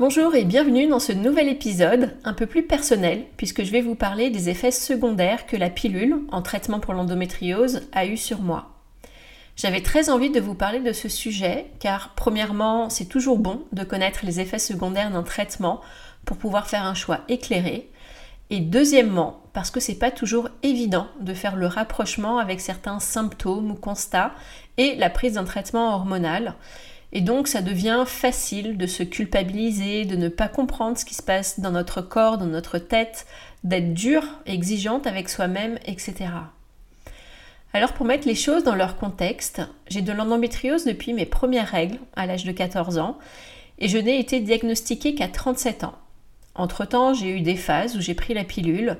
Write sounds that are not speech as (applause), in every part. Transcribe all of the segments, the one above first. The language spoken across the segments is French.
Bonjour et bienvenue dans ce nouvel épisode un peu plus personnel puisque je vais vous parler des effets secondaires que la pilule en traitement pour l'endométriose a eu sur moi. J'avais très envie de vous parler de ce sujet car premièrement c'est toujours bon de connaître les effets secondaires d'un traitement pour pouvoir faire un choix éclairé et deuxièmement parce que c'est pas toujours évident de faire le rapprochement avec certains symptômes ou constats et la prise d'un traitement hormonal et donc ça devient facile de se culpabiliser, de ne pas comprendre ce qui se passe dans notre corps, dans notre tête, d'être dur, exigeante avec soi-même, etc. Alors pour mettre les choses dans leur contexte, j'ai de l'endométriose depuis mes premières règles à l'âge de 14 ans et je n'ai été diagnostiquée qu'à 37 ans. Entre-temps, j'ai eu des phases où j'ai pris la pilule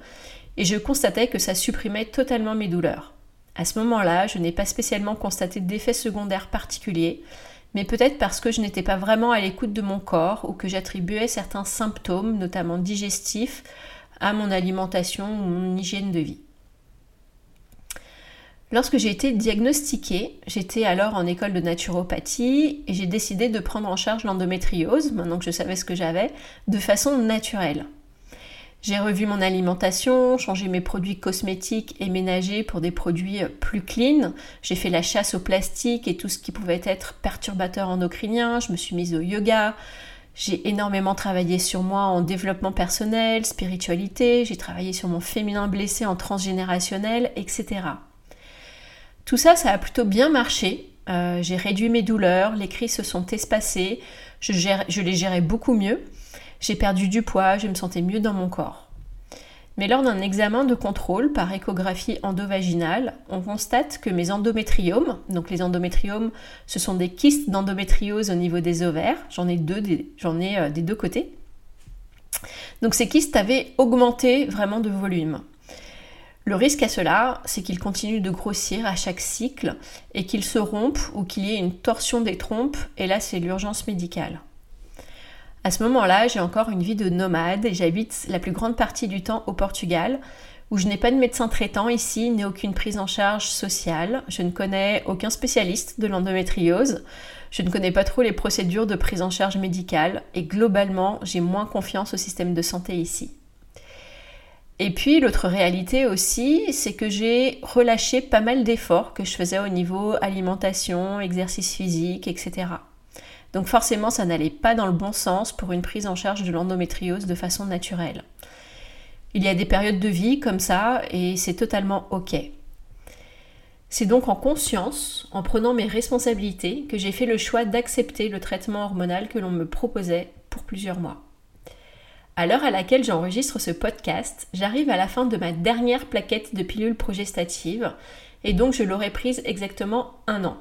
et je constatais que ça supprimait totalement mes douleurs. À ce moment-là, je n'ai pas spécialement constaté d'effets secondaires particuliers, mais peut-être parce que je n'étais pas vraiment à l'écoute de mon corps ou que j'attribuais certains symptômes, notamment digestifs, à mon alimentation ou mon hygiène de vie. Lorsque j'ai été diagnostiquée, j'étais alors en école de naturopathie et j'ai décidé de prendre en charge l'endométriose, maintenant que je savais ce que j'avais, de façon naturelle. J'ai revu mon alimentation, changé mes produits cosmétiques et ménagers pour des produits plus clean. J'ai fait la chasse au plastique et tout ce qui pouvait être perturbateur endocrinien. Je me suis mise au yoga. J'ai énormément travaillé sur moi en développement personnel, spiritualité. J'ai travaillé sur mon féminin blessé en transgénérationnel, etc. Tout ça, ça a plutôt bien marché. Euh, j'ai réduit mes douleurs, les crises se sont espacées, je, je les gérais beaucoup mieux. J'ai perdu du poids, je me sentais mieux dans mon corps. Mais lors d'un examen de contrôle par échographie endovaginale, on constate que mes endométriomes, donc les endométriomes, ce sont des kystes d'endométriose au niveau des ovaires, j'en ai deux, ai euh, des deux côtés. Donc ces kystes avaient augmenté vraiment de volume. Le risque à cela, c'est qu'ils continuent de grossir à chaque cycle et qu'ils se rompent ou qu'il y ait une torsion des trompes, et là c'est l'urgence médicale. À ce moment-là, j'ai encore une vie de nomade et j'habite la plus grande partie du temps au Portugal, où je n'ai pas de médecin traitant ici, ni aucune prise en charge sociale. Je ne connais aucun spécialiste de l'endométriose. Je ne connais pas trop les procédures de prise en charge médicale et globalement, j'ai moins confiance au système de santé ici. Et puis l'autre réalité aussi, c'est que j'ai relâché pas mal d'efforts que je faisais au niveau alimentation, exercice physique, etc. Donc forcément, ça n'allait pas dans le bon sens pour une prise en charge de l'endométriose de façon naturelle. Il y a des périodes de vie comme ça et c'est totalement OK. C'est donc en conscience, en prenant mes responsabilités, que j'ai fait le choix d'accepter le traitement hormonal que l'on me proposait pour plusieurs mois. À l'heure à laquelle j'enregistre ce podcast, j'arrive à la fin de ma dernière plaquette de pilules progestatives et donc je l'aurai prise exactement un an.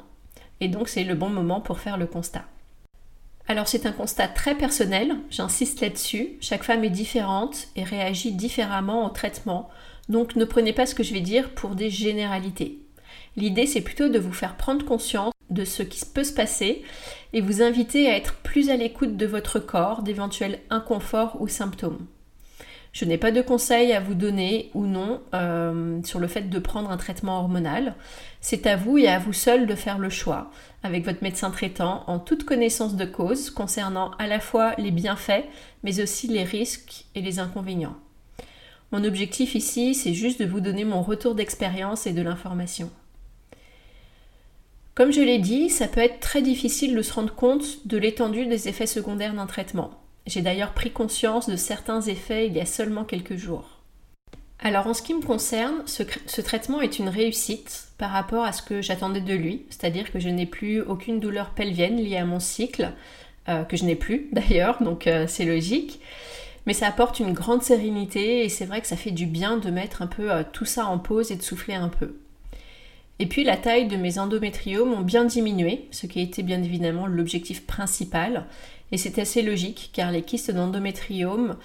Et donc c'est le bon moment pour faire le constat. Alors c'est un constat très personnel, j'insiste là-dessus. Chaque femme est différente et réagit différemment au traitement, donc ne prenez pas ce que je vais dire pour des généralités. L'idée c'est plutôt de vous faire prendre conscience de ce qui peut se passer et vous inviter à être plus à l'écoute de votre corps, d'éventuels inconforts ou symptômes. Je n'ai pas de conseils à vous donner ou non euh, sur le fait de prendre un traitement hormonal. C'est à vous et à vous seul de faire le choix avec votre médecin traitant en toute connaissance de cause concernant à la fois les bienfaits mais aussi les risques et les inconvénients. Mon objectif ici, c'est juste de vous donner mon retour d'expérience et de l'information. Comme je l'ai dit, ça peut être très difficile de se rendre compte de l'étendue des effets secondaires d'un traitement. J'ai d'ailleurs pris conscience de certains effets il y a seulement quelques jours. Alors en ce qui me concerne, ce, traitement est une réussite par rapport à ce que j'attendais de lui, c'est-à-dire que je n'ai plus aucune douleur pelvienne liée à mon cycle, euh, que je n'ai plus (laughs) d'ailleurs, donc euh, c'est logique. Mais ça apporte une grande sérénité et c'est vrai que ça fait du bien de mettre un peu euh, tout ça en pause et de souffler un peu. Et puis la taille de mes endométriomes ont bien diminué, ce qui été bien évidemment l'objectif principal. Et c'est assez logique car les kystes d'endométriome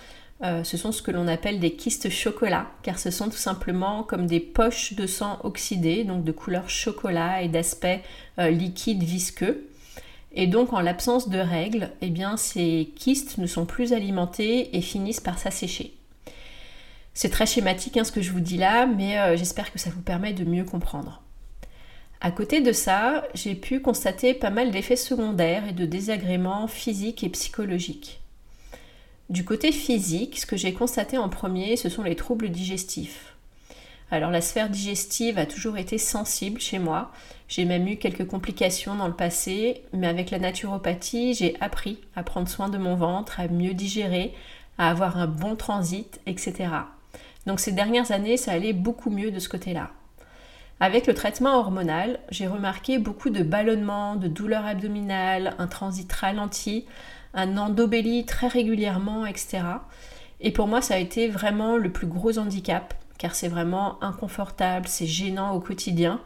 euh, ce sont ce que l'on appelle des kystes chocolat, car ce sont tout simplement comme des poches de sang oxydées, donc de couleur chocolat et d'aspect euh, liquide visqueux. Et donc en l'absence de règles, eh bien, ces kystes ne sont plus alimentés et finissent par s'assécher. C'est très schématique hein, ce que je vous dis là, mais euh, j'espère que ça vous permet de mieux comprendre. À côté de ça, j'ai pu constater pas mal d'effets secondaires et de désagréments physiques et psychologiques. Du côté physique, ce que j'ai constaté en premier, ce sont les troubles digestifs. Alors la sphère digestive a toujours été sensible chez moi. J'ai même eu quelques complications dans le passé, mais avec la naturopathie, j'ai appris à prendre soin de mon ventre, à mieux digérer, à avoir un bon transit, etc. Donc ces dernières années, ça allait beaucoup mieux de ce côté-là. Avec le traitement hormonal, j'ai remarqué beaucoup de ballonnements, de douleurs abdominales, un transit ralenti, un endobélie très régulièrement, etc. Et pour moi, ça a été vraiment le plus gros handicap, car c'est vraiment inconfortable, c'est gênant au quotidien.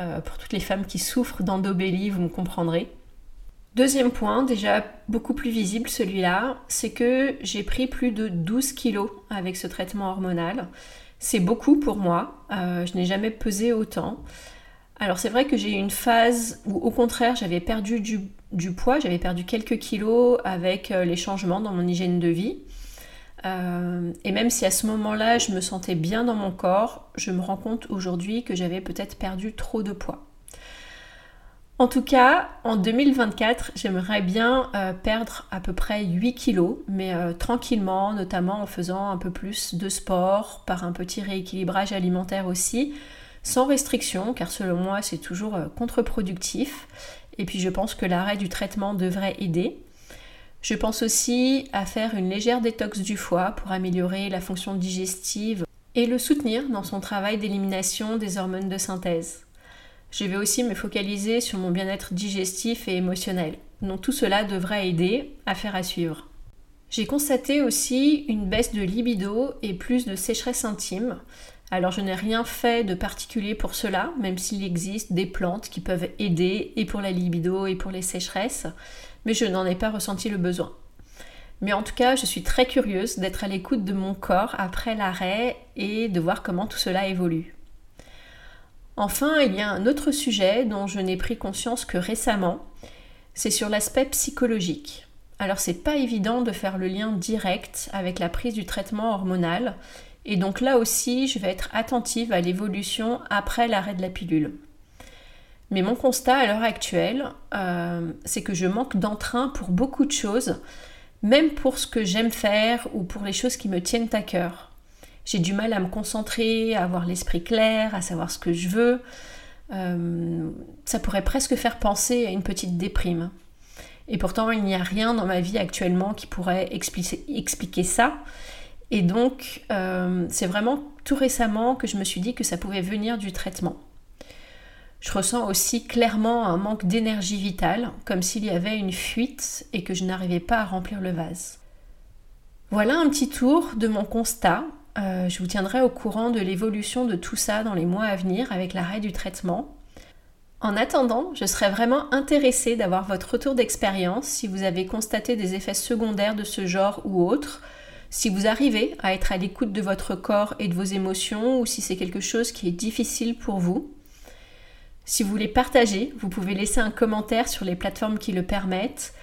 Euh, pour toutes les femmes qui souffrent d'endobélie, vous me comprendrez. Deuxième point, déjà beaucoup plus visible celui-là, c'est que j'ai pris plus de 12 kilos avec ce traitement hormonal. C'est beaucoup pour moi, euh, je n'ai jamais pesé autant. Alors c'est vrai que j'ai eu une phase où au contraire j'avais perdu du, poids, j'avais perdu quelques kilos avec euh, les changements dans mon hygiène de vie. Euh, et même si à ce moment-là je me sentais bien dans mon corps, je me rends compte aujourd'hui que j'avais peut-être perdu trop de poids. En tout cas, en 2024, j'aimerais bien euh, perdre à peu près 8 kilos, mais tranquillement, notamment en faisant un peu plus de sport, par un petit rééquilibrage alimentaire aussi, sans restriction, car selon moi c'est toujours euh, contre-productif. Et puis je pense que l'arrêt du traitement devrait aider. Je pense aussi à faire une légère détox du foie pour améliorer la fonction digestive et le soutenir dans son travail d'élimination des hormones de synthèse. Je vais aussi me focaliser sur mon bien-être digestif et émotionnel. Donc tout cela devrait aider à faire à suivre. J'ai constaté aussi une baisse de libido et plus de sécheresse intime. Alors je n'ai rien fait de particulier pour cela, même s'il existe des plantes qui peuvent aider et pour la libido et pour les sécheresses, mais je n'en ai pas ressenti le besoin. Mais en tout cas, je suis très curieuse d'être à l'écoute de mon corps après l'arrêt et de voir comment tout cela évolue. Enfin, il y a un autre sujet dont je n'ai pris conscience que récemment, c'est sur l'aspect psychologique. Alors c'est pas évident de faire le lien direct avec la prise du traitement hormonal et donc là aussi, je vais être attentive à l'évolution après l'arrêt de la pilule. Mais mon constat à l'heure actuelle, euh, c'est que je manque d'entrain pour beaucoup de choses, même pour ce que j'aime faire ou pour les choses qui me tiennent à cœur. J'ai du mal à me concentrer, à avoir l'esprit clair, à savoir ce que je veux. Euh, ça pourrait presque faire penser à une petite déprime. Et pourtant, il n'y a rien dans ma vie actuellement qui pourrait expliquer ça. Et donc, euh, c'est vraiment tout récemment que je me suis dit que ça pouvait venir du traitement. Je ressens aussi clairement un manque d'énergie vitale, comme s'il y avait une fuite et que je n'arrivais pas à remplir le vase. Voilà un petit tour de mon constat. Euh, je vous tiendrai au courant de l'évolution de tout ça dans les mois à venir avec l'arrêt du traitement. En attendant, je serais vraiment intéressée d'avoir votre retour d'expérience si vous avez constaté des effets secondaires de ce genre ou autres, si vous arrivez à être à l'écoute de votre corps et de vos émotions ou si c'est quelque chose qui est difficile pour vous. Si vous voulez partager, vous pouvez laisser un commentaire sur les plateformes qui le permettent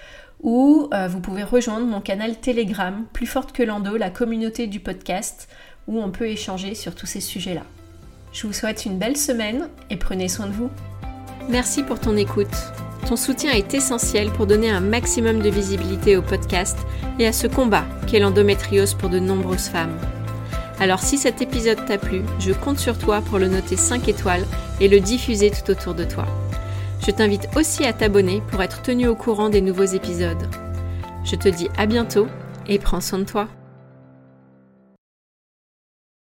ou euh, vous pouvez rejoindre mon canal Telegram, plus forte que l'endo, la communauté du podcast, où on peut échanger sur tous ces sujets-là. Je vous souhaite une belle semaine et prenez soin de vous. Merci pour ton écoute. Ton soutien est essentiel pour donner un maximum de visibilité au podcast et à ce combat qu'est l'endométriose pour de nombreuses femmes. Alors si cet épisode t'a plu, je compte sur toi pour le noter 5 étoiles et le diffuser tout autour de toi. Je t'invite aussi à t'abonner pour être tenu au courant des nouveaux épisodes. Je te dis à bientôt et prends soin de toi.